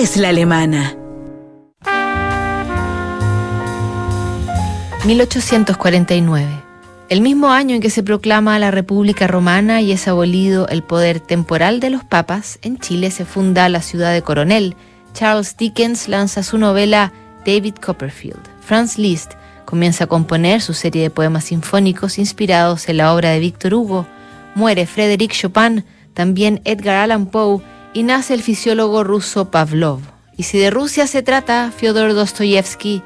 es la alemana. 1849. El mismo año en que se proclama la República Romana y es abolido el poder temporal de los papas, en Chile se funda la ciudad de Coronel. Charles Dickens lanza su novela David Copperfield. Franz Liszt comienza a componer su serie de poemas sinfónicos inspirados en la obra de Víctor Hugo. Muere Frédéric Chopin, también Edgar Allan Poe y nace el fisiólogo ruso Pavlov. Y si de Rusia se trata, Fyodor Dostoyevsky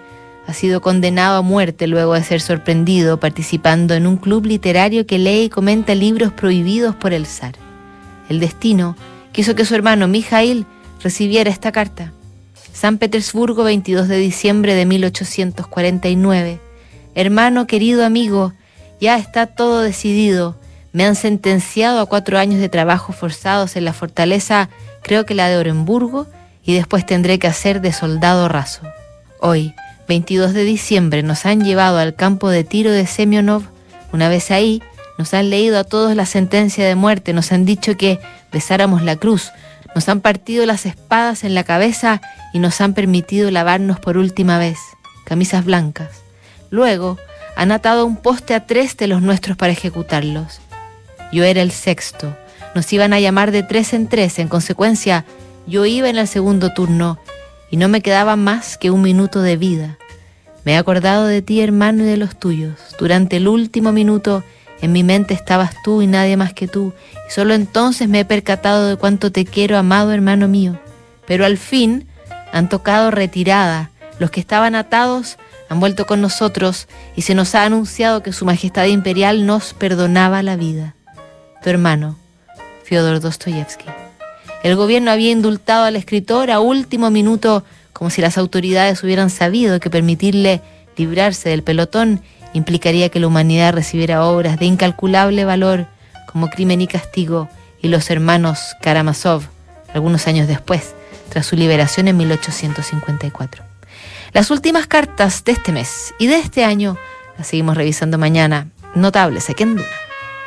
ha sido condenado a muerte luego de ser sorprendido participando en un club literario que lee y comenta libros prohibidos por el zar. El destino quiso que su hermano Mijail recibiera esta carta. San Petersburgo, 22 de diciembre de 1849. Hermano querido amigo, ya está todo decidido. Me han sentenciado a cuatro años de trabajo forzados en la fortaleza, creo que la de Orenburgo, y después tendré que hacer de soldado raso. Hoy, 22 de diciembre, nos han llevado al campo de tiro de Semyonov. Una vez ahí, nos han leído a todos la sentencia de muerte, nos han dicho que besáramos la cruz, nos han partido las espadas en la cabeza y nos han permitido lavarnos por última vez, camisas blancas. Luego, han atado un poste a tres de los nuestros para ejecutarlos. Yo era el sexto. Nos iban a llamar de tres en tres. En consecuencia, yo iba en el segundo turno y no me quedaba más que un minuto de vida. Me he acordado de ti, hermano, y de los tuyos. Durante el último minuto en mi mente estabas tú y nadie más que tú, y solo entonces me he percatado de cuánto te quiero, amado hermano mío. Pero al fin han tocado retirada. Los que estaban atados han vuelto con nosotros y se nos ha anunciado que Su Majestad Imperial nos perdonaba la vida tu hermano, Fyodor Dostoyevsky. El gobierno había indultado al escritor a último minuto, como si las autoridades hubieran sabido que permitirle librarse del pelotón implicaría que la humanidad recibiera obras de incalculable valor como Crimen y Castigo y Los Hermanos Karamazov, algunos años después, tras su liberación en 1854. Las últimas cartas de este mes y de este año las seguimos revisando mañana. Notables aquí en Duna.